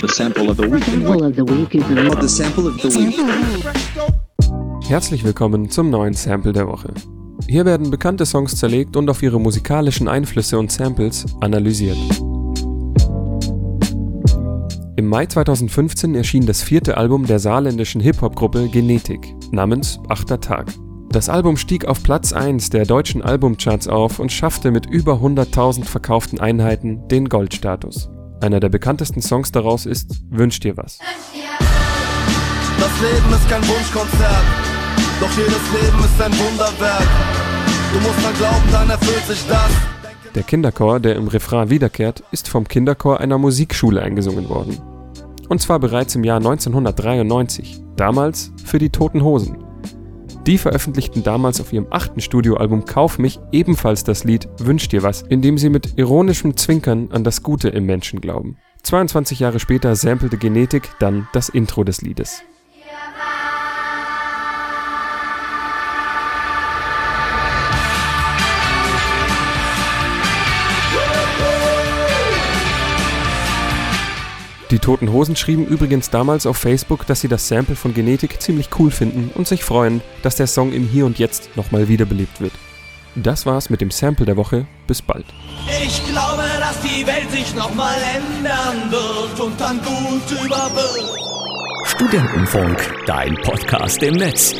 The sample of the week. Sample of the week is The sample of the week. Herzlich willkommen zum neuen Sample der Woche. Hier werden bekannte Songs zerlegt und auf ihre musikalischen Einflüsse und Samples analysiert. Im Mai 2015 erschien das vierte Album der saarländischen Hip-Hop-Gruppe Genetik namens Achter Tag. Das Album stieg auf Platz 1 der deutschen Albumcharts auf und schaffte mit über 100.000 verkauften Einheiten den Goldstatus. Einer der bekanntesten Songs daraus ist Wünsch dir was. Das Leben ist kein Wunschkonzert, doch jedes Leben ist ein Wunderwerk. Du musst dran glauben, dann erfüllt sich das. Der Kinderchor, der im Refrain wiederkehrt, ist vom Kinderchor einer Musikschule eingesungen worden. Und zwar bereits im Jahr 1993, damals für die Toten Hosen. Die veröffentlichten damals auf ihrem achten Studioalbum Kauf mich ebenfalls das Lied Wünsch dir was, in dem sie mit ironischem Zwinkern an das Gute im Menschen glauben. 22 Jahre später sampelte Genetik dann das Intro des Liedes. Die Toten Hosen schrieben übrigens damals auf Facebook, dass sie das Sample von Genetik ziemlich cool finden und sich freuen, dass der Song im Hier und Jetzt nochmal wiederbelebt wird. Das war's mit dem Sample der Woche. Bis bald. Ich glaube, dass die Welt sich nochmal ändern wird und dann gut über wird. Studentenfunk, dein Podcast im Netz.